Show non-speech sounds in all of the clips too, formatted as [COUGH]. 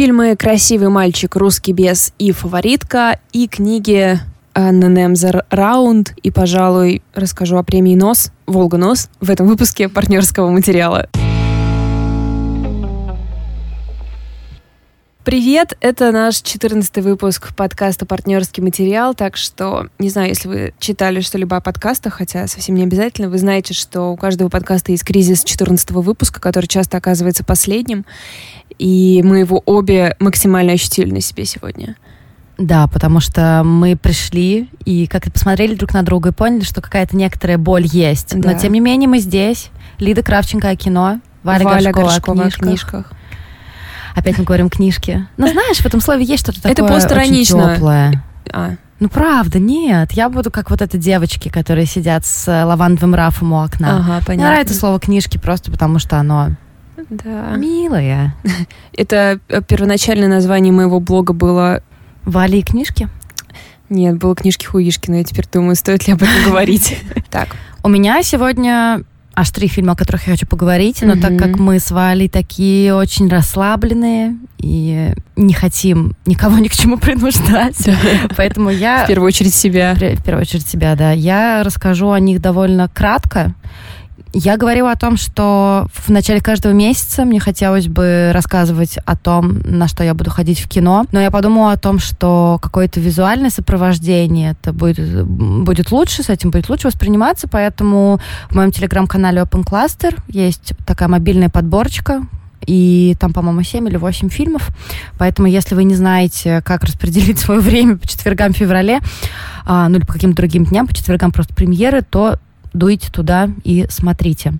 фильмы «Красивый мальчик», «Русский бес» и «Фаворитка» и книги Анна Немзер «Раунд» и, пожалуй, расскажу о премии «Нос», «Волга Нос» в этом выпуске партнерского материала. Привет, это наш 14 выпуск подкаста «Партнерский материал», так что, не знаю, если вы читали что-либо о подкастах, хотя совсем не обязательно, вы знаете, что у каждого подкаста есть кризис 14 выпуска, который часто оказывается последним, и мы его обе максимально ощутили на себе сегодня. Да, потому что мы пришли и как-то посмотрели друг на друга и поняли, что какая-то некоторая боль есть. Да. Но тем не менее мы здесь. Лида Кравченко о кино, Валя, Валя Горшкова, Горшкова о книжках. книжках. Опять мы говорим книжки. Но знаешь, в этом слове есть что-то такое Это постиронично. очень теплое. А. Ну правда, нет. Я буду как вот эти девочки, которые сидят с лавандовым рафом у окна. Ага, понятно. Мне нравится слово книжки просто потому, что оно да. милое. Это э, первоначальное название моего блога было... Вали и книжки? Нет, было книжки Хуишки, но я теперь думаю, стоит ли об этом говорить. [LAUGHS] Так. У меня сегодня аж три фильма, о которых я хочу поговорить, но mm-hmm. так как мы с Валей такие очень расслабленные и не хотим никого ни к чему принуждать, [LAUGHS] поэтому я... В первую очередь себя. В первую очередь себя, да. Я расскажу о них довольно кратко, я говорила о том, что в начале каждого месяца мне хотелось бы рассказывать о том, на что я буду ходить в кино. Но я подумала о том, что какое-то визуальное сопровождение это будет, будет лучше, с этим будет лучше восприниматься. Поэтому в моем телеграм-канале Open Cluster есть такая мобильная подборочка, и там, по-моему, 7 или 8 фильмов. Поэтому, если вы не знаете, как распределить [LAUGHS] свое время по четвергам в феврале, а, ну или по каким-то другим дням, по четвергам просто премьеры, то дуйте туда и смотрите.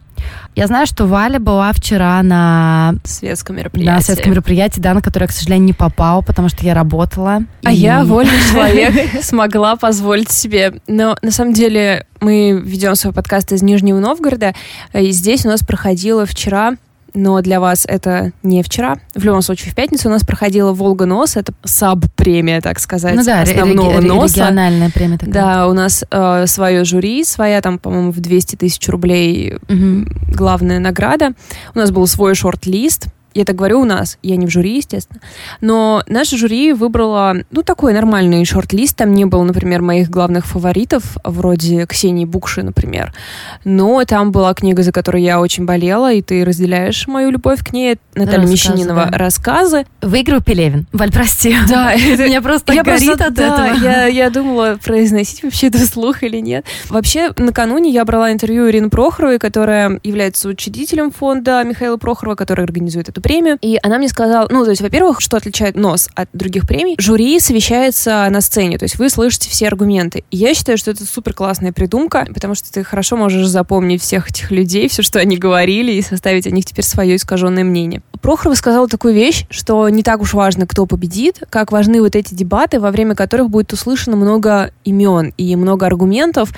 Я знаю, что Валя была вчера на светском мероприятии. На светском мероприятии, да, на которое, к сожалению, не попала, потому что я работала. А и... я, вольный [LAUGHS] человек, [LAUGHS] смогла позволить себе. Но на самом деле мы ведем свой подкаст из Нижнего Новгорода, и здесь у нас проходило вчера но для вас это не вчера. В любом случае, в пятницу у нас проходила «Волга Нос», это саб-премия, так сказать, ну, да, основного реги- носа. региональная премия такая. Да, у нас э, свое жюри, своя там, по-моему, в 200 тысяч рублей угу. главная награда. У нас был свой шорт-лист, я так говорю у нас, я не в жюри, естественно. Но наше жюри выбрало, ну, такой нормальный шорт-лист. Там не было, например, моих главных фаворитов, вроде Ксении Букши, например. Но там была книга, за которой я очень болела, и ты разделяешь мою любовь к ней. Наталья Рассказы, Мещанинова да. «Рассказы». Выиграл Пелевин. Валь, прости. Да. [LAUGHS] Меня просто я горит просто, от да, этого. Я, я думала, произносить вообще это вслух или нет. Вообще, накануне я брала интервью Ирины Прохоровой, которая является учредителем фонда Михаила Прохорова, который организует эту эту премию, и она мне сказала, ну, то есть, во-первых, что отличает нос от других премий, жюри совещается на сцене, то есть вы слышите все аргументы. И я считаю, что это супер классная придумка, потому что ты хорошо можешь запомнить всех этих людей, все, что они говорили, и составить о них теперь свое искаженное мнение. Прохорова сказала такую вещь, что не так уж важно, кто победит, как важны вот эти дебаты, во время которых будет услышано много имен и много аргументов,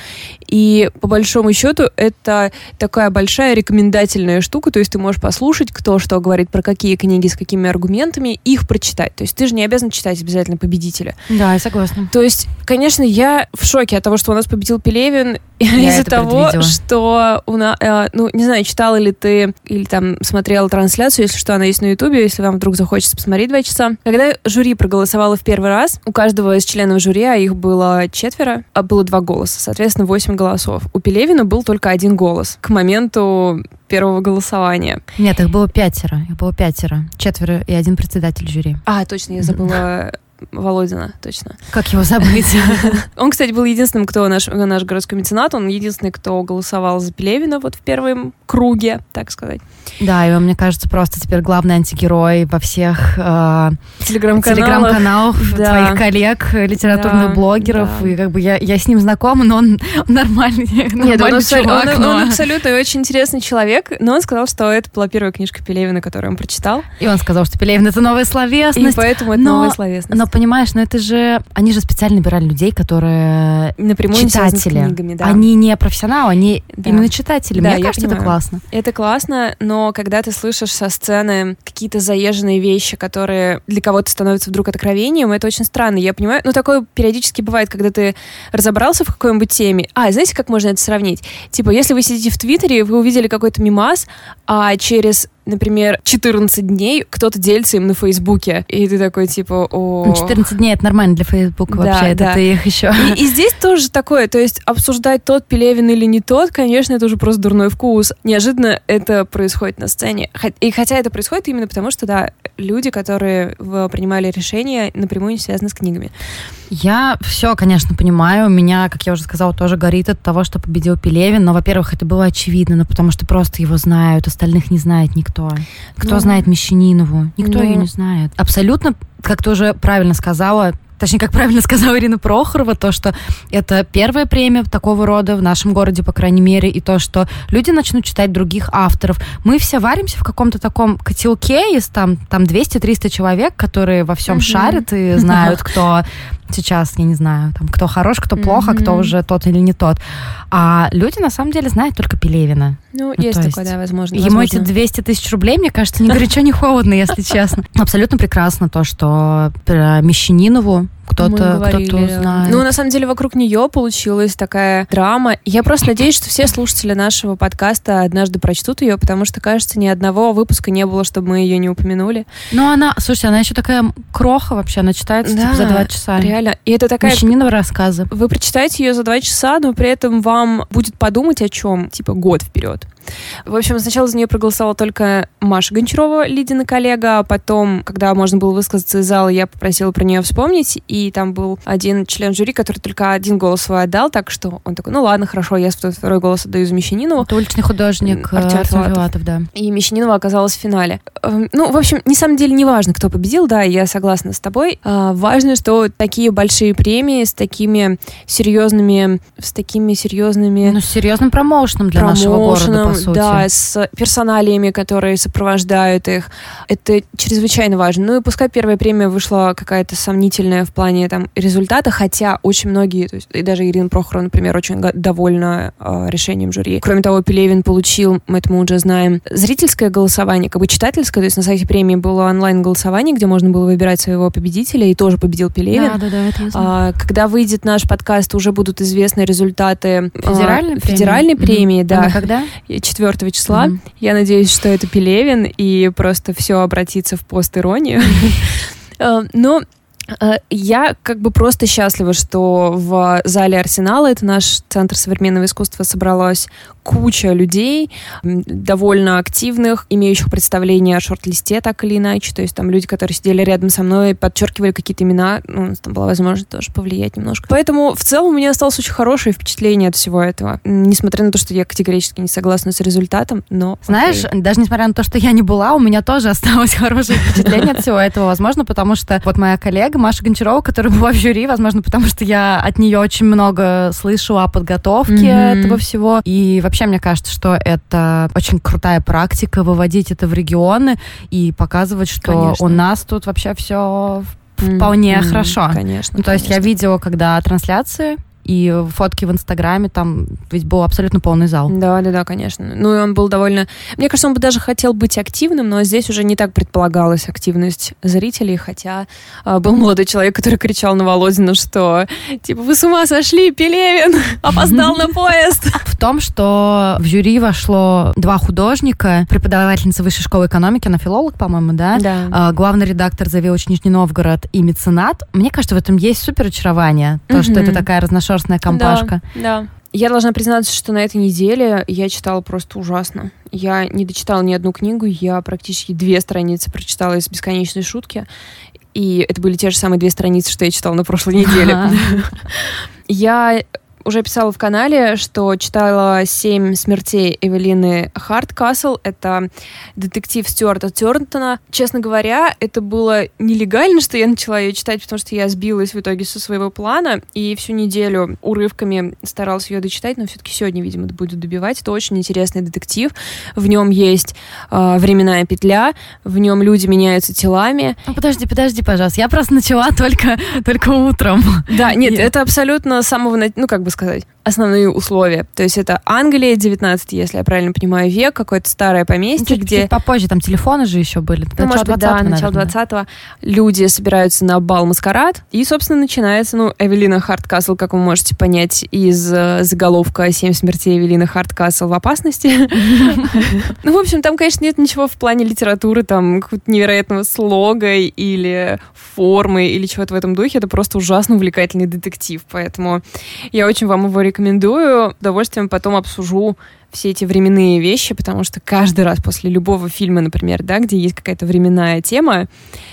и по большому счету это такая большая рекомендательная штука, то есть ты можешь послушать, кто что говорит про какие книги, с какими аргументами, их прочитать. То есть ты же не обязан читать обязательно победителя. Да, я согласна. То есть, конечно, я в шоке от того, что у нас победил Пелевин, [LAUGHS] из-за того, предвидела. что у нас, э, ну, не знаю, читала ли ты или там смотрела трансляцию, если что, она есть на Ютубе, если вам вдруг захочется посмотреть два часа. Когда жюри проголосовало в первый раз, у каждого из членов жюри, а их было четверо, а было два голоса, соответственно, восемь голосов. У Пелевина был только один голос к моменту первого голосования. Нет, их было пятеро. Их было пятеро. Четверо и один председатель жюри. А, точно, я забыла Володина, точно. Как его забыть? [LAUGHS] Он, кстати, был единственным, кто наш, наш городской меценат, он единственный, кто голосовал за Пелевина вот в первом круге, так сказать. Да, и он, мне кажется, просто теперь главный антигерой во всех э, телеграм-каналах, телеграм да. твоих коллег, литературных да, блогеров. Да. И как бы я, я с ним знакома, но он, [LAUGHS] он нормальный, Нет, нормальный он, чувак. Он, но... он абсолютно очень интересный человек, но он сказал, что это была первая книжка Пелевина, которую он прочитал. И он сказал, что Пелевин — это новая словесность. И поэтому это но, новая словесность. Но понимаешь, но это же... Они же специально набирали людей, которые Напрямую читатели. Книгами, да. Они не профессионалы, они да. именно читатели. Да, Мне кажется, понимаю. это классно. Это классно, но когда ты слышишь со сцены какие-то заезженные вещи, которые для кого-то становятся вдруг откровением, это очень странно. Я понимаю, ну такое периодически бывает, когда ты разобрался в какой-нибудь теме. А, знаете, как можно это сравнить? Типа, если вы сидите в Твиттере, вы увидели какой-то мимас, а через например, 14 дней кто-то делится им на Фейсбуке, и ты такой, типа, о... 14 дней — это нормально для Фейсбука да, вообще, да. это ты их еще... И, и здесь тоже такое, то есть обсуждать тот Пелевин или не тот, конечно, это уже просто дурной вкус. Неожиданно это происходит на сцене. И хотя это происходит именно потому, что, да, люди, которые принимали решения, напрямую не связаны с книгами. Я все, конечно, понимаю. Меня, как я уже сказала, тоже горит от того, что победил Пелевин. Но, во-первых, это было очевидно, но потому что просто его знают, остальных не знает никто. Кто ну, знает Мещанинову? Никто ну, ее не знает. Абсолютно, как ты уже правильно сказала, точнее, как правильно сказала Ирина Прохорова, то, что это первая премия такого рода в нашем городе, по крайней мере, и то, что люди начнут читать других авторов. Мы все варимся в каком-то таком котелке из там, там 200-300 человек, которые во всем mm-hmm. шарят и знают, [LAUGHS] кто сейчас, я не знаю, там, кто хорош, кто плохо, mm-hmm. кто уже тот или не тот. А люди, на самом деле, знают только Пелевина. Ну, ну есть такое, да, возможно. Ему возможно. эти 200 тысяч рублей, мне кажется, ни горячо, ни холодно, если честно. [LAUGHS] Абсолютно прекрасно то, что про Мещанинову кто-то кто узнает. Ну, на самом деле, вокруг нее получилась такая драма. Я просто надеюсь, что все слушатели нашего подкаста однажды прочтут ее, потому что, кажется, ни одного выпуска не было, чтобы мы ее не упомянули. Ну, она, слушайте, она еще такая кроха вообще, она читается да, типа, за два часа. Реально. И это такая... Мещанинова рассказы. Вы прочитаете ее за два часа, но при этом вам будет подумать о чем, типа, год вперед. В общем, сначала за нее проголосовала только Маша Гончарова, Лидина коллега, а потом, когда можно было высказаться из зала, я попросила про нее вспомнить, и там был один член жюри, который только один голос свой отдал, так что он такой, ну ладно, хорошо, я второй голос отдаю за Мещанинову. Это уличный художник Артем Филатов, да. И Мещанинова оказалась в финале. Эм, ну, в общем, не самом деле не важно, кто победил, да, я согласна с тобой. А, важно, что такие большие премии с такими серьезными, с такими серьезными... Ну, с серьезным промоушеном для нашего города, по сути. Да, с персоналиями, которые сопровождают их. Это чрезвычайно важно. Ну и пускай первая премия вышла какая-то сомнительная в плане там результата, хотя очень многие, то есть и даже Ирина Прохорова, например, очень довольна э, решением жюри. Кроме того, Пелевин получил, мы это мы уже знаем, зрительское голосование, как бы читательское, то есть на сайте премии было онлайн-голосование, где можно было выбирать своего победителя, и тоже победил Пелевин. Да, да, да, это. А, когда выйдет наш подкаст, уже будут известны результаты федеральной премии, федеральной премии mm-hmm. да. А когда? 4 числа. Mm-hmm. Я надеюсь, что это Пелевин, и просто все обратится в пост-иронию. [LAUGHS] Э, но Э, я как бы просто счастлива, что в зале Арсенала, это наш центр современного искусства, собралась куча людей, довольно активных, имеющих представление о шорт-листе так или иначе. То есть там люди, которые сидели рядом со мной, подчеркивали какие-то имена. Ну, там была возможность тоже повлиять немножко. Поэтому в целом у меня осталось очень хорошее впечатление от всего этого. Несмотря на то, что я категорически не согласна с результатом, но... Знаешь, окей. даже несмотря на то, что я не была, у меня тоже осталось [LAUGHS] хорошее впечатление от всего этого. Возможно, потому что вот моя коллега Маша Гончарова, которая была в жюри, возможно, потому что я от нее очень много слышу о подготовке mm-hmm. этого всего. И вообще, мне кажется, что это очень крутая практика выводить это в регионы и показывать, что Конечно. у нас тут вообще все вполне mm-hmm. хорошо. Конечно. Ну, то конечно. есть я видела, когда трансляции и фотки в Инстаграме, там ведь был абсолютно полный зал. Да, да, да, конечно. Ну, и он был довольно... Мне кажется, он бы даже хотел быть активным, но здесь уже не так предполагалась активность зрителей, хотя э, был молодой человек, который кричал на Володина, что, типа, вы с ума сошли, Пелевин [LAUGHS] опоздал на поезд. [LAUGHS] В том, что в жюри вошло два художника, преподавательница высшей школы экономики, она филолог, по-моему, да? Да. Э, главный редактор «Завелыч Нижний Новгород» и меценат. Мне кажется, в этом есть супер очарование. То, что это такая разношерстная разношерстная компашка. Да, да. Я должна признаться, что на этой неделе я читала просто ужасно. Я не дочитала ни одну книгу, я практически две страницы прочитала из «Бесконечной шутки», и это были те же самые две страницы, что я читала на прошлой неделе. [LAUGHS] Я уже писала в канале, что читала «Семь смертей» Эвелины Харткасл. Это детектив Стюарта Тернтона. Честно говоря, это было нелегально, что я начала ее читать, потому что я сбилась в итоге со своего плана и всю неделю урывками старалась ее дочитать, но все-таки сегодня, видимо, буду добивать. Это очень интересный детектив. В нем есть э, временная петля, в нем люди меняются телами. Ну, подожди, подожди, пожалуйста. Я просто начала только, только утром. Да, нет, и... это абсолютно с самого, ну, как бы сказать, основные условия. То есть это Англия, 19, если я правильно понимаю, век, какое-то старое поместье, чуть, где... Чуть попозже, там телефоны же еще были. Ну, может быть, да, начало 20-го. Люди собираются на бал маскарад, и, собственно, начинается, ну, Эвелина Харткасл, как вы можете понять, из э, заголовка «Семь смертей Эвелины Харткасл в опасности». [LAUGHS] Ну, в общем, там, конечно, нет ничего в плане литературы, там, какого-то невероятного слога или формы или чего-то в этом духе. Это просто ужасно увлекательный детектив, поэтому я очень вам его рекомендую. С удовольствием потом обсужу все эти временные вещи, потому что каждый раз после любого фильма, например, да, где есть какая-то временная тема,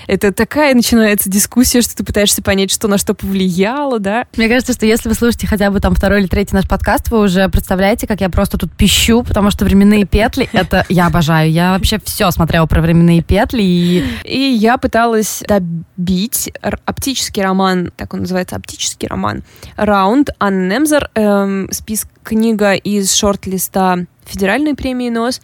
это такая начинается дискуссия, что ты пытаешься понять, что на что повлияло, да. Мне кажется, что если вы слушаете хотя бы там второй или третий наш подкаст, вы уже представляете, как я просто тут пищу, потому что временные петли, это я обожаю. Я вообще все смотрела про временные петли. И, и я пыталась добить оптический роман, так он называется, оптический роман, Раунд Аннемзер, эм, список книга из шорт-листа федеральной премии НОС.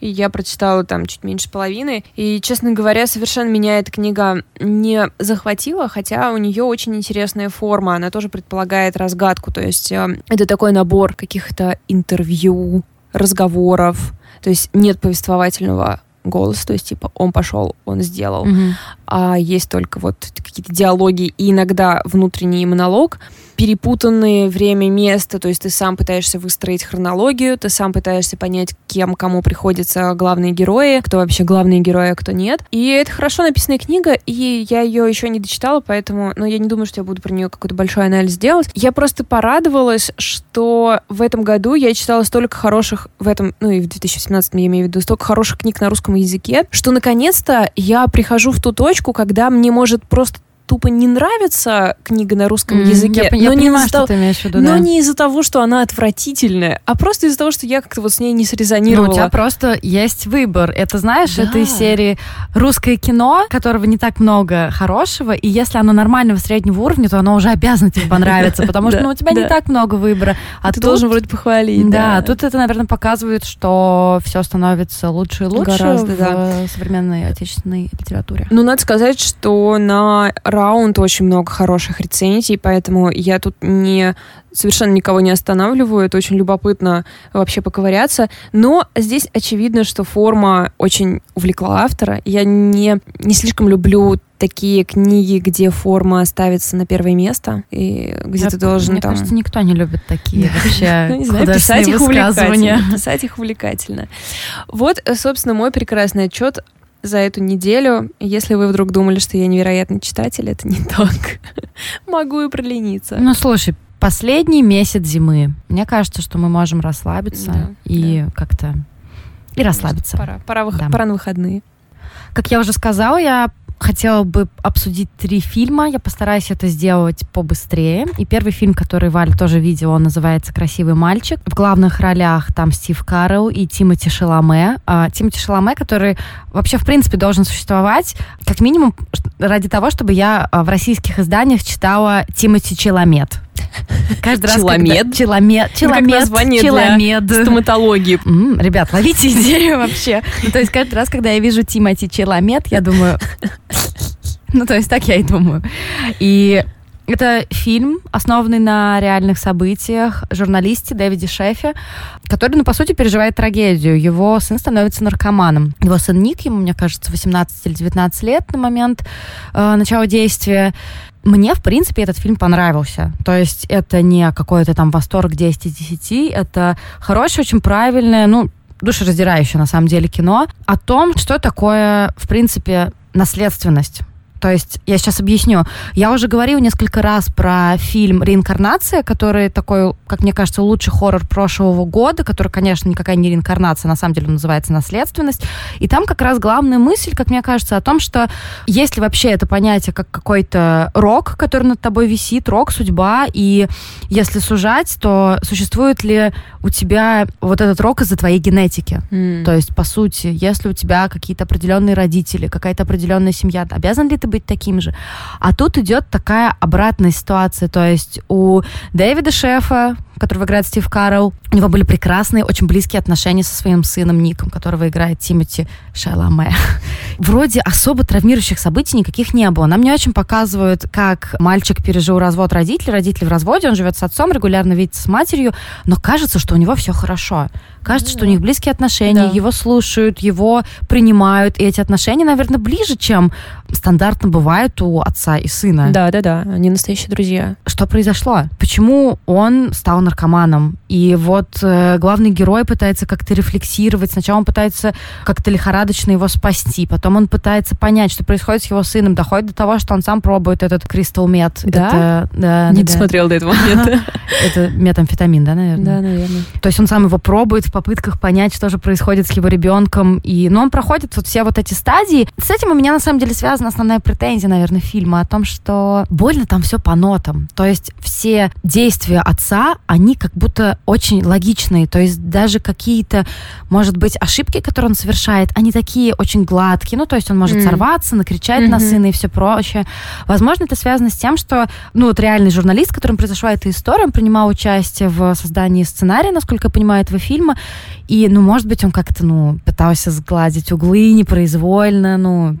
И я прочитала там чуть меньше половины. И, честно говоря, совершенно меня эта книга не захватила, хотя у нее очень интересная форма. Она тоже предполагает разгадку. То есть э, это такой набор каких-то интервью, разговоров. То есть нет повествовательного голоса, то есть типа он пошел, он сделал, mm-hmm. а есть только вот какие-то диалоги и иногда внутренний монолог перепутанные время, место, то есть ты сам пытаешься выстроить хронологию, ты сам пытаешься понять, кем кому приходятся главные герои, кто вообще главные герои, а кто нет. И это хорошо написанная книга, и я ее еще не дочитала, поэтому, ну, я не думаю, что я буду про нее какой-то большой анализ делать. Я просто порадовалась, что в этом году я читала столько хороших, в этом, ну, и в 2017 я имею в виду, столько хороших книг на русском языке, что наконец-то я прихожу в ту точку, когда мне может просто тупо не нравится книга на русском mm, языке. Я, я но понимаю, не что ты имеешь в виду, Но да. не из-за того, что она отвратительная, а просто из-за того, что я как-то вот с ней не срезонировала. Ну, у тебя просто есть выбор. Это, знаешь, да. это из серии русское кино, которого не так много хорошего, и если оно нормального среднего уровня, то оно уже обязано тебе понравиться, потому [LAUGHS] что ну, у тебя не так много выбора. А ты должен вроде похвалить. Да, тут это, наверное, показывает, что все становится лучше и лучше в современной отечественной литературе. Ну, надо сказать, что на раунд очень много хороших рецензий, поэтому я тут не совершенно никого не останавливаю. Это очень любопытно вообще поковыряться. Но здесь очевидно, что форма очень увлекла автора. Я не, не слишком люблю такие книги, где форма ставится на первое место, и где я, ты должен мне там... кажется, никто не любит такие [LAUGHS] вообще [LAUGHS] не знаю, писать их увлекательно. Писать их увлекательно. Вот, собственно, мой прекрасный отчет за эту неделю. Если вы вдруг думали, что я невероятный читатель, это не так. [LAUGHS] Могу и пролениться. Ну, слушай, последний месяц зимы. Мне кажется, что мы можем расслабиться да, и да. как-то и расслабиться. Пора, пора, вых... да. пора на выходные. Как я уже сказала, я хотела бы обсудить три фильма. Я постараюсь это сделать побыстрее. И первый фильм, который Валь тоже видела, он называется «Красивый мальчик». В главных ролях там Стив Карелл и Тимоти Шаломе. А, Тимоти Шаломе, который вообще, в принципе, должен существовать как минимум ради того, чтобы я а, в российских изданиях читала Тимоти Челомет. Каждый раз, Челомед? Челомед. Челомед. Челомед. Стоматологии. Ребят, ловите идею вообще. Ну, [LAUGHS] то есть каждый раз, когда я вижу Тимати Челомед, я думаю... [LAUGHS] Ну, то есть так я и думаю. И это фильм, основанный на реальных событиях журналисте Дэвиде Шефе, который, ну, по сути, переживает трагедию. Его сын становится наркоманом. Его сын Ник, ему, мне кажется, 18 или 19 лет на момент э, начала действия. Мне, в принципе, этот фильм понравился. То есть это не какой-то там восторг 10 из 10, это хорошее, очень правильное, ну, душераздирающее, на самом деле, кино о том, что такое, в принципе, наследственность то есть, я сейчас объясню. Я уже говорила несколько раз про фильм «Реинкарнация», который такой, как мне кажется, лучший хоррор прошлого года, который, конечно, никакая не реинкарнация, на самом деле он называется «Наследственность». И там как раз главная мысль, как мне кажется, о том, что если вообще это понятие как какой-то рок, который над тобой висит, рок, судьба, и если сужать, то существует ли у тебя вот этот рок из-за твоей генетики? Mm. То есть, по сути, если у тебя какие-то определенные родители, какая-то определенная семья, обязан ли ты быть таким же. А тут идет такая обратная ситуация. То есть у Дэвида Шефа, которого играет Стив Карл. У него были прекрасные, очень близкие отношения со своим сыном Ником, которого играет Тимоти Шаламе. [LAUGHS] Вроде особо травмирующих событий никаких не было. Нам не очень показывают, как мальчик пережил развод родителей. Родители в разводе, он живет с отцом, регулярно видится с матерью, но кажется, что у него все хорошо. Кажется, что у них близкие отношения, да. его слушают, его принимают, и эти отношения, наверное, ближе, чем стандартно бывает у отца и сына. Да, да, да, они настоящие друзья. Что произошло? Почему он стал наркоманом? И вот э, главный герой пытается как-то рефлексировать. Сначала он пытается как-то лихорадочно его спасти, потом он пытается понять, что происходит с его сыном, доходит до того, что он сам пробует этот кристалл мед. Да? Это, да Не да, досмотрел до этого момента. [LAUGHS] Это метамфетамин, да, наверное? Да, наверное. То есть он сам его пробует в попытках понять, что же происходит с его ребенком. И, но он проходит вот все вот эти стадии. С этим у меня на самом деле связана основная претензия, наверное, фильма о том, что больно там все по нотам. То есть все действия отца, они как будто очень логичные. То есть даже какие-то, может быть, ошибки, которые он совершает, они такие очень гладкие. Ну, то есть он может mm. сорваться, накричать mm-hmm. на сына и все прочее. Возможно, это связано с тем, что, ну, вот реальный журналист, с которым произошла эта история, он принимал участие в создании сценария, насколько я понимаю, этого фильма. И, ну, может быть, он как-то, ну, пытался сгладить углы непроизвольно, ну,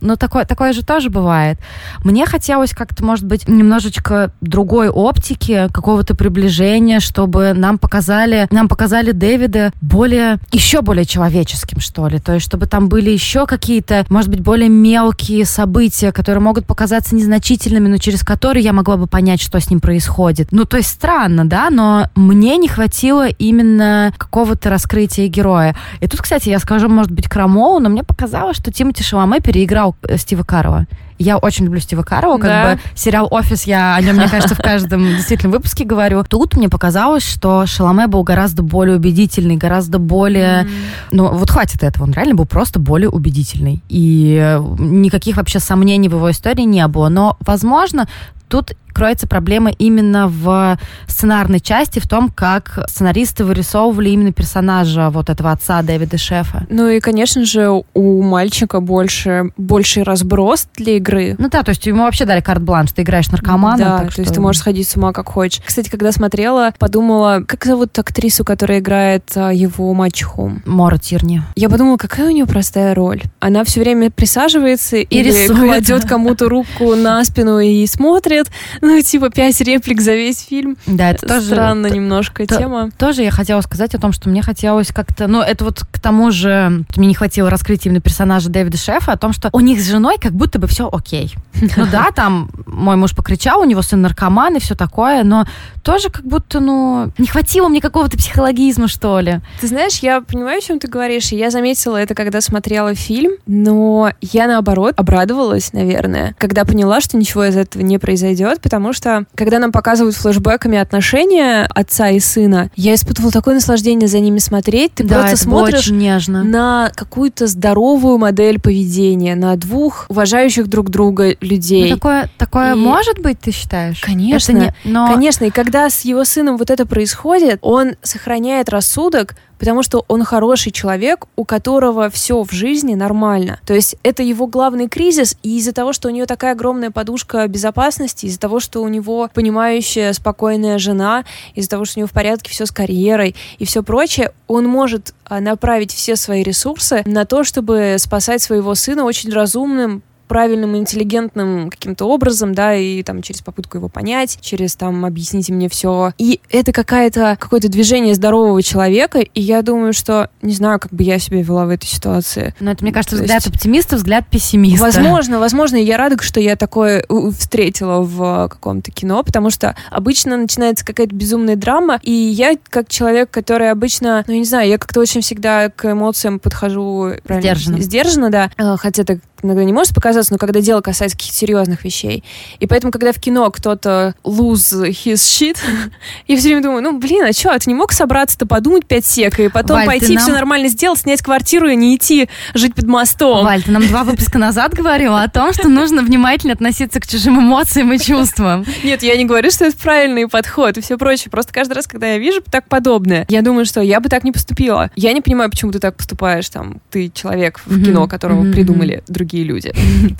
ну, такое, такое же тоже бывает. Мне хотелось как-то, может быть, немножечко другой оптики, какого-то приближения, чтобы нам показали, нам показали Дэвида более, еще более человеческим, что ли. То есть, чтобы там были еще какие-то, может быть, более мелкие события, которые могут показаться незначительными, но через которые я могла бы понять, что с ним происходит. Ну, то есть, странно, да, но мне не хватило именно какого-то раскрытия героя. И тут, кстати, я скажу, может быть, Крамоу, но мне показалось, что Тимати Шаломе переиграл Стива Карова. Я очень люблю Стива Карова, как да. бы сериал «Офис», я о нем, мне кажется, в каждом [LAUGHS] действительно выпуске говорю. Тут мне показалось, что Шаломе был гораздо более убедительный, гораздо более... Mm. Ну, вот хватит этого, он реально был просто более убедительный. И э, никаких вообще сомнений в его истории не было. Но, возможно, тут кроется проблема именно в сценарной части, в том, как сценаристы вырисовывали именно персонажа вот этого отца Дэвида Шефа. Ну и, конечно же, у мальчика больше, больший разброс для игры. Ну да, то есть ему вообще дали карт-бланш, ты играешь наркомана. Да, так то что... есть ты можешь сходить с ума как хочешь. Кстати, когда смотрела, подумала, как зовут актрису, которая играет а, его мачеху? Мора Тирни. Я подумала, какая у нее простая роль. Она все время присаживается и или рисует. кладет кому-то руку на спину и смотрит, ну, типа, пять реплик за весь фильм. Да, это тоже... Странно немножко тема. Тоже я хотела сказать о том, что мне хотелось как-то... Ну, это вот к тому же... Мне не хватило раскрыть именно персонажа Дэвида Шефа, о том, что у них с женой как будто бы все окей. Ну [LAUGHS] да, там мой муж покричал, у него сын наркоман и все такое, но тоже как будто, ну, не хватило мне какого-то психологизма, что ли. Ты знаешь, я понимаю, о чем ты говоришь, и я заметила это, когда смотрела фильм, но я, наоборот, обрадовалась, наверное, когда поняла, что ничего из этого не произойдет, потому что, когда нам показывают флешбеками отношения отца и сына, я испытывала такое наслаждение за ними смотреть. Ты да, просто смотришь нежно. на какую-то здоровую модель поведения, на двух уважающих друг друга людей. Ну, такое такое и... может быть, ты считаешь? Конечно. Не... Но... Конечно, и когда с его сыном вот это происходит, он сохраняет рассудок, потому что он хороший человек, у которого все в жизни нормально. То есть это его главный кризис, и из-за того, что у нее такая огромная подушка безопасности, из-за того, что у него понимающая, спокойная жена, из-за того, что у него в порядке все с карьерой и все прочее, он может а, направить все свои ресурсы на то, чтобы спасать своего сына очень разумным, правильным, интеллигентным каким-то образом, да, и там через попытку его понять, через там объясните мне все. И это какая-то какое-то движение здорового человека, и я думаю, что не знаю, как бы я себя вела в этой ситуации. Но это, мне кажется, То взгляд есть... оптимиста, взгляд пессимиста. Возможно, возможно, и я рада, что я такое встретила в каком-то кино, потому что обычно начинается какая-то безумная драма, и я как человек, который обычно, ну, я не знаю, я как-то очень всегда к эмоциям подхожу сдержанно, сдержанно да, э, хотя это иногда не может показаться, но когда дело касается каких-то серьезных вещей. И поэтому, когда в кино кто-то lose his shit, [LAUGHS] я все время думаю, ну, блин, а что, а ты не мог собраться-то подумать пять сек и потом Валь, пойти нам... все нормально сделать, снять квартиру и не идти жить под мостом? Валь, ты нам два выпуска назад говорила о том, что нужно внимательно относиться к чужим эмоциям и чувствам. Нет, я не говорю, что это правильный подход и все прочее. Просто каждый раз, когда я вижу так подобное, я думаю, что я бы так не поступила. Я не понимаю, почему ты так поступаешь, там, ты человек в кино, которого придумали другие другие люди. [LAUGHS]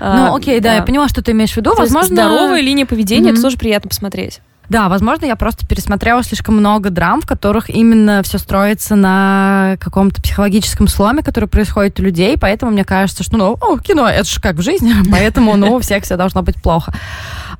Ну, окей, да, я поняла, что ты имеешь в виду. Возможно, здоровая линия поведения, это тоже приятно посмотреть. Да, возможно, я просто пересмотрела слишком много драм, в которых именно все строится на каком-то психологическом сломе, который происходит у людей, поэтому мне кажется, что, ну, о, кино, это же как в жизни, [LAUGHS] поэтому, ну, у всех все должно быть плохо.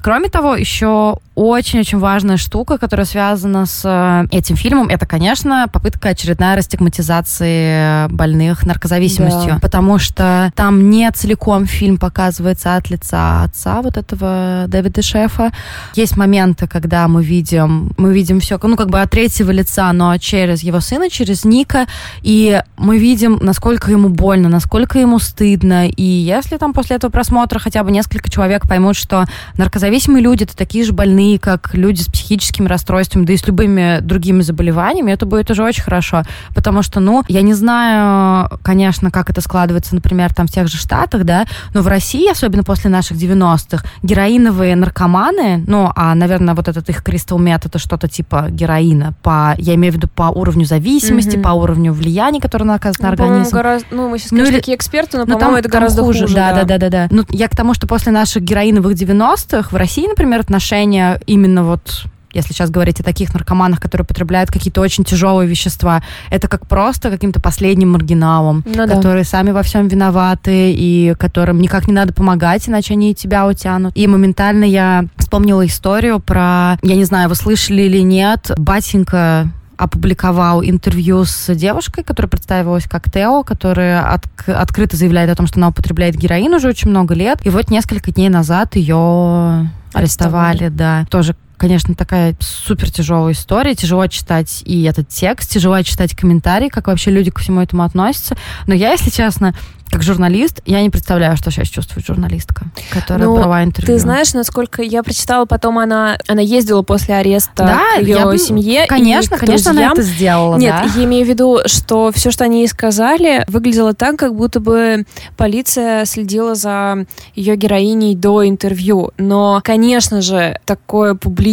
Кроме того, еще очень-очень важная штука, которая связана с э, этим фильмом, это, конечно, попытка очередная растигматизации больных наркозависимостью. Да. Потому что там не целиком фильм показывается от лица отца вот этого Дэвида Шефа. Есть моменты, когда мы видим, мы видим все, ну, как бы от третьего лица, но через его сына, через Ника, и мы видим, насколько ему больно, насколько ему стыдно. И если там после этого просмотра хотя бы несколько человек поймут, что наркозависимые люди это такие же больные, больные, как люди с психическими расстройствами, да и с любыми другими заболеваниями, это будет уже очень хорошо. Потому что, ну, я не знаю, конечно, как это складывается, например, там в тех же Штатах, да, но в России, особенно после наших 90-х, героиновые наркоманы, ну, а, наверное, вот этот их кристалл мет, это что-то типа героина, по, я имею в виду по уровню зависимости, mm-hmm. по уровню влияния, которое он оказывает ну, на организм. Гораздо, ну, мы сейчас, конечно, ну, такие эксперты, но, но по-моему, это гораздо хуже. хуже да, да, да, да, да. Ну, я к тому, что после наших героиновых 90-х в России, например, отношения именно вот если сейчас говорить о таких наркоманах, которые потребляют какие-то очень тяжелые вещества, это как просто каким-то последним маргиналом, ну, которые да. сами во всем виноваты и которым никак не надо помогать, иначе они тебя утянут. И моментально я вспомнила историю про, я не знаю, вы слышали или нет, батенька опубликовал интервью с девушкой, которая представилась как Тео, которая от, открыто заявляет о том, что она употребляет героин уже очень много лет. И вот несколько дней назад ее арестовали, да. Тоже конечно, такая супер тяжелая история. Тяжело читать и этот текст, тяжело читать комментарии, как вообще люди ко всему этому относятся. Но я, если честно, как журналист, я не представляю, что сейчас чувствует журналистка, которая ну, брала интервью. Ты знаешь, насколько я прочитала, потом она, она ездила после ареста да, к ее я, семье. Конечно, конечно, друзьям. она это сделала. Нет, да? я имею в виду, что все, что они ей сказали, выглядело так, как будто бы полиция следила за ее героиней до интервью. Но, конечно же, такое публичное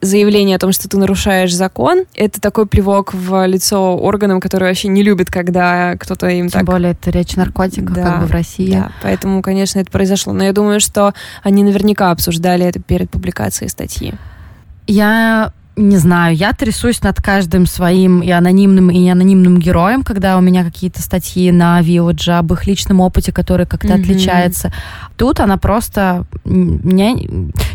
заявление о том, что ты нарушаешь закон, это такой плевок в лицо органам, которые вообще не любят, когда кто-то им Тем так... более это речь наркотиков наркотиков, да, как бы в России. Да, поэтому, конечно, это произошло. Но я думаю, что они наверняка обсуждали это перед публикацией статьи. Я не знаю, я трясусь над каждым своим и анонимным, и неанонимным героем, когда у меня какие-то статьи на Village об их личном опыте, который как-то mm-hmm. отличается. Тут она просто... Меня...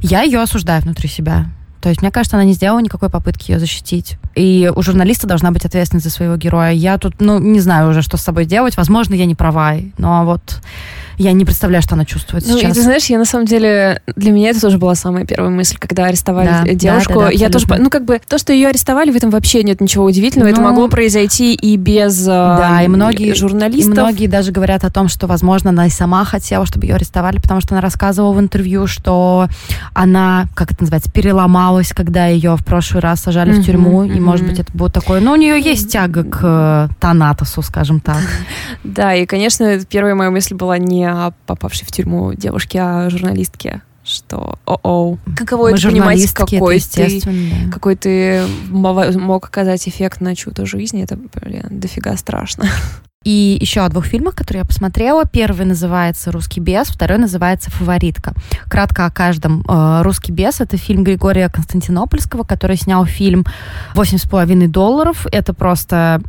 Я ее осуждаю внутри себя. То есть, мне кажется, она не сделала никакой попытки ее защитить. И у журналиста должна быть ответственность за своего героя. Я тут, ну, не знаю уже, что с собой делать. Возможно, я не права. Но вот я не представляю, что она чувствует ну, сейчас. И ты знаешь, я на самом деле, для меня это тоже была самая первая мысль, когда арестовали да, девушку. Да, да, да, я тоже, ну, как бы, то, что ее арестовали, в этом вообще нет ничего удивительного. Ну, это могло произойти и без да, и многие, журналистов. И многие даже говорят о том, что, возможно, она и сама хотела, чтобы ее арестовали, потому что она рассказывала в интервью, что она, как это называется, переломалась, когда ее в прошлый раз сажали mm-hmm, в тюрьму, mm-hmm. и, может быть, это будет такое... Ну, у нее есть тяга к э, Танатосу, скажем так. [LAUGHS] Да, и, конечно, первая моя мысль была не о попавшей в тюрьму девушке, а журналистке что о-о, каково Мы это понимать, какой ты, да. какой ты мог оказать эффект на чью-то жизнь, это, блин, дофига страшно. И еще о двух фильмах, которые я посмотрела. Первый называется «Русский бес», второй называется «Фаворитка». Кратко о каждом. Э, «Русский бес» — это фильм Григория Константинопольского, который снял фильм «Восемь с половиной долларов». Это просто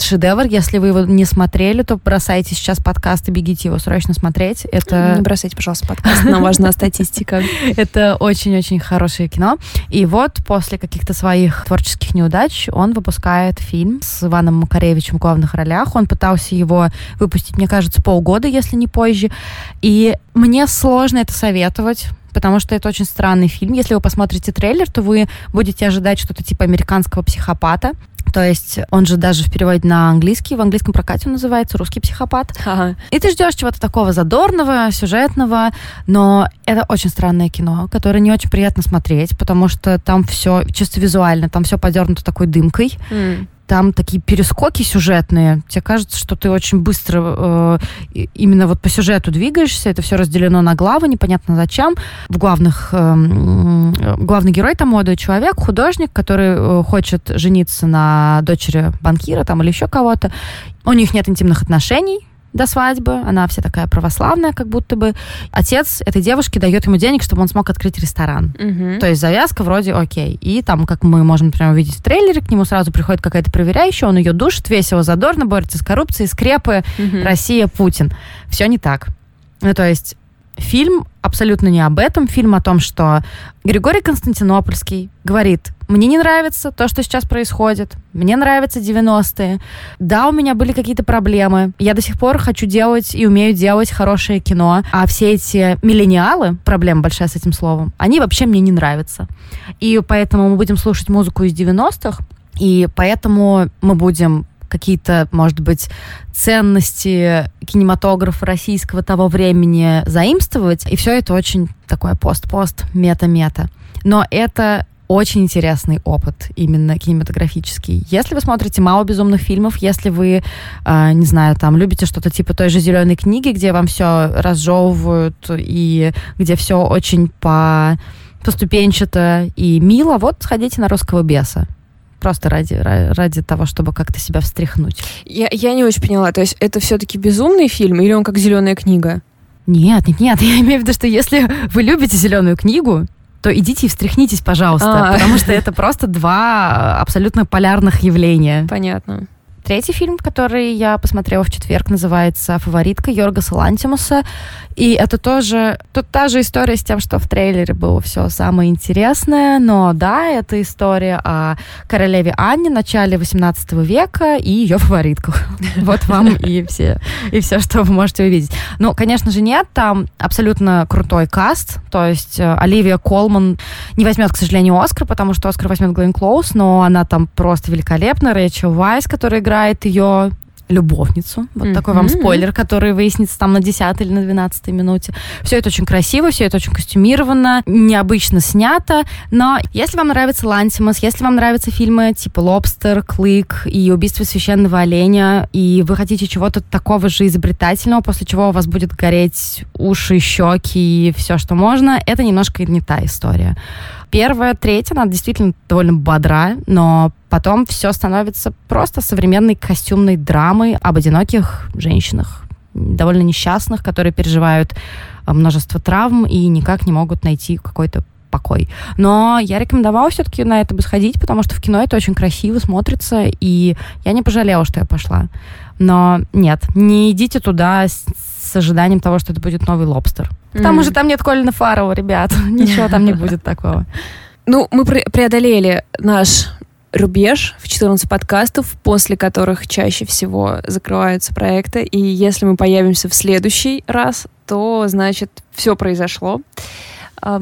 шедевр. Если вы его не смотрели, то бросайте сейчас подкаст и бегите его срочно смотреть. Это... Не бросайте, пожалуйста, подкаст, нам важна статистика. [LAUGHS] Это очень-очень хорошее кино. И вот после каких-то своих творческих неудач он выпускает фильм с Иваном Макаревичем в главных ролях. Он пытался его выпустить, мне кажется, полгода, если не позже. И мне сложно это советовать, потому что это очень странный фильм. Если вы посмотрите трейлер, то вы будете ожидать что-то типа американского психопата. То есть он же даже в переводе на английский, в английском прокате он называется «Русский психопат». Ага. И ты ждешь чего-то такого задорного, сюжетного, но это очень странное кино, которое не очень приятно смотреть, потому что там все чисто визуально, там все подернуто такой дымкой. Mm там такие перескоки сюжетные. Тебе кажется, что ты очень быстро э, именно вот по сюжету двигаешься. Это все разделено на главы, непонятно зачем. В главных э, главный герой там молодой человек, художник, который э, хочет жениться на дочери банкира там или еще кого-то. У них нет интимных отношений, до свадьбы. Она вся такая православная, как будто бы. Отец этой девушки дает ему денег, чтобы он смог открыть ресторан. Мгм. То есть завязка вроде окей. И там, как мы можем, например, увидеть в трейлере, к нему сразу приходит какая-то проверяющая, он ее душит, весело, задорно, борется с коррупцией, скрепы, Мгм. Россия, Путин. Все не так. Ну, то есть фильм абсолютно не об этом. Фильм о том, что Григорий Константинопольский говорит, мне не нравится то, что сейчас происходит, мне нравятся 90-е. Да, у меня были какие-то проблемы. Я до сих пор хочу делать и умею делать хорошее кино. А все эти миллениалы, проблема большая с этим словом, они вообще мне не нравятся. И поэтому мы будем слушать музыку из 90-х, и поэтому мы будем какие-то, может быть, ценности кинематографа российского того времени заимствовать. И все это очень такое пост-пост, мета-мета. Но это очень интересный опыт именно кинематографический. Если вы смотрите мало безумных фильмов, если вы, э, не знаю, там любите что-то типа той же зеленой книги, где вам все разжевывают и где все очень по поступенчато и мило, вот сходите на русского беса. Просто ради, ра- ради того, чтобы как-то себя встряхнуть. Я, я не очень поняла, то есть это все-таки безумный фильм или он как зеленая книга? Нет, нет, нет, [LAUGHS] я имею в виду, что если вы любите зеленую книгу, то идите и встряхнитесь, пожалуйста, А. потому что это просто два абсолютно полярных явления. Понятно. Третий фильм, который я посмотрела в четверг, называется «Фаворитка» Йоргаса Лантимуса. И это тоже тут та же история с тем, что в трейлере было все самое интересное. Но да, это история о королеве Анне начале 18 века и ее фаворитках. [LAUGHS] Вот вам и все, и все, что вы можете увидеть. Ну, конечно же, нет, там абсолютно крутой каст. То есть э, Оливия Колман не возьмет, к сожалению, Оскар, потому что Оскар возьмет Глен Клоуз, но она там просто великолепна. Рэйчел Вайс, которая играет ее любовницу. Вот такой вам спойлер, который выяснится там на 10 или на 12 минуте. Все это очень красиво, все это очень костюмировано, необычно снято. Но если вам нравится Лантимас, если вам нравятся фильмы типа «Лобстер», «Клык» и «Убийство священного оленя», и вы хотите чего-то такого же изобретательного, после чего у вас будет гореть уши, щеки и все, что можно, это немножко не та история. Первая, третья, она действительно довольно бодра, но потом все становится просто современной костюмной драмой об одиноких женщинах, довольно несчастных, которые переживают а, множество травм и никак не могут найти какой-то покой. Но я рекомендовала все-таки на это бы сходить, потому что в кино это очень красиво смотрится, и я не пожалела, что я пошла. Но нет, не идите туда с, с ожиданием того, что это будет новый лобстер. Потому что там нет Колина Фаррелла, ребят. [LAUGHS] Ничего там не будет такого. Ну, мы пре- преодолели наш рубеж в 14 подкастов, после которых чаще всего закрываются проекты. И если мы появимся в следующий раз, то, значит, все произошло.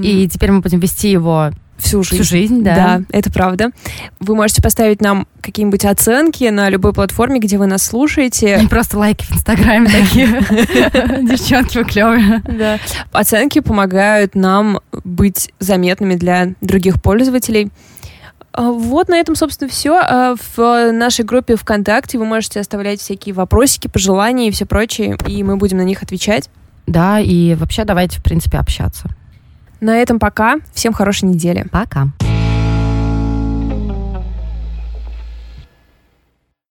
И теперь мы будем вести его всю жизнь. всю жизнь, да. Да, это правда. Вы можете поставить нам какие-нибудь оценки на любой платформе, где вы нас слушаете. И просто лайки в Инстаграме такие. [LAUGHS] Девчонки, вы клевые. Да. Оценки помогают нам быть заметными для других пользователей. А, Вот на этом, собственно, все. В нашей группе ВКонтакте вы можете оставлять всякие вопросики, пожелания и все прочее, и мы будем на них отвечать. Да, и вообще давайте, в принципе, общаться. На этом пока. Всем хорошей недели. Пока.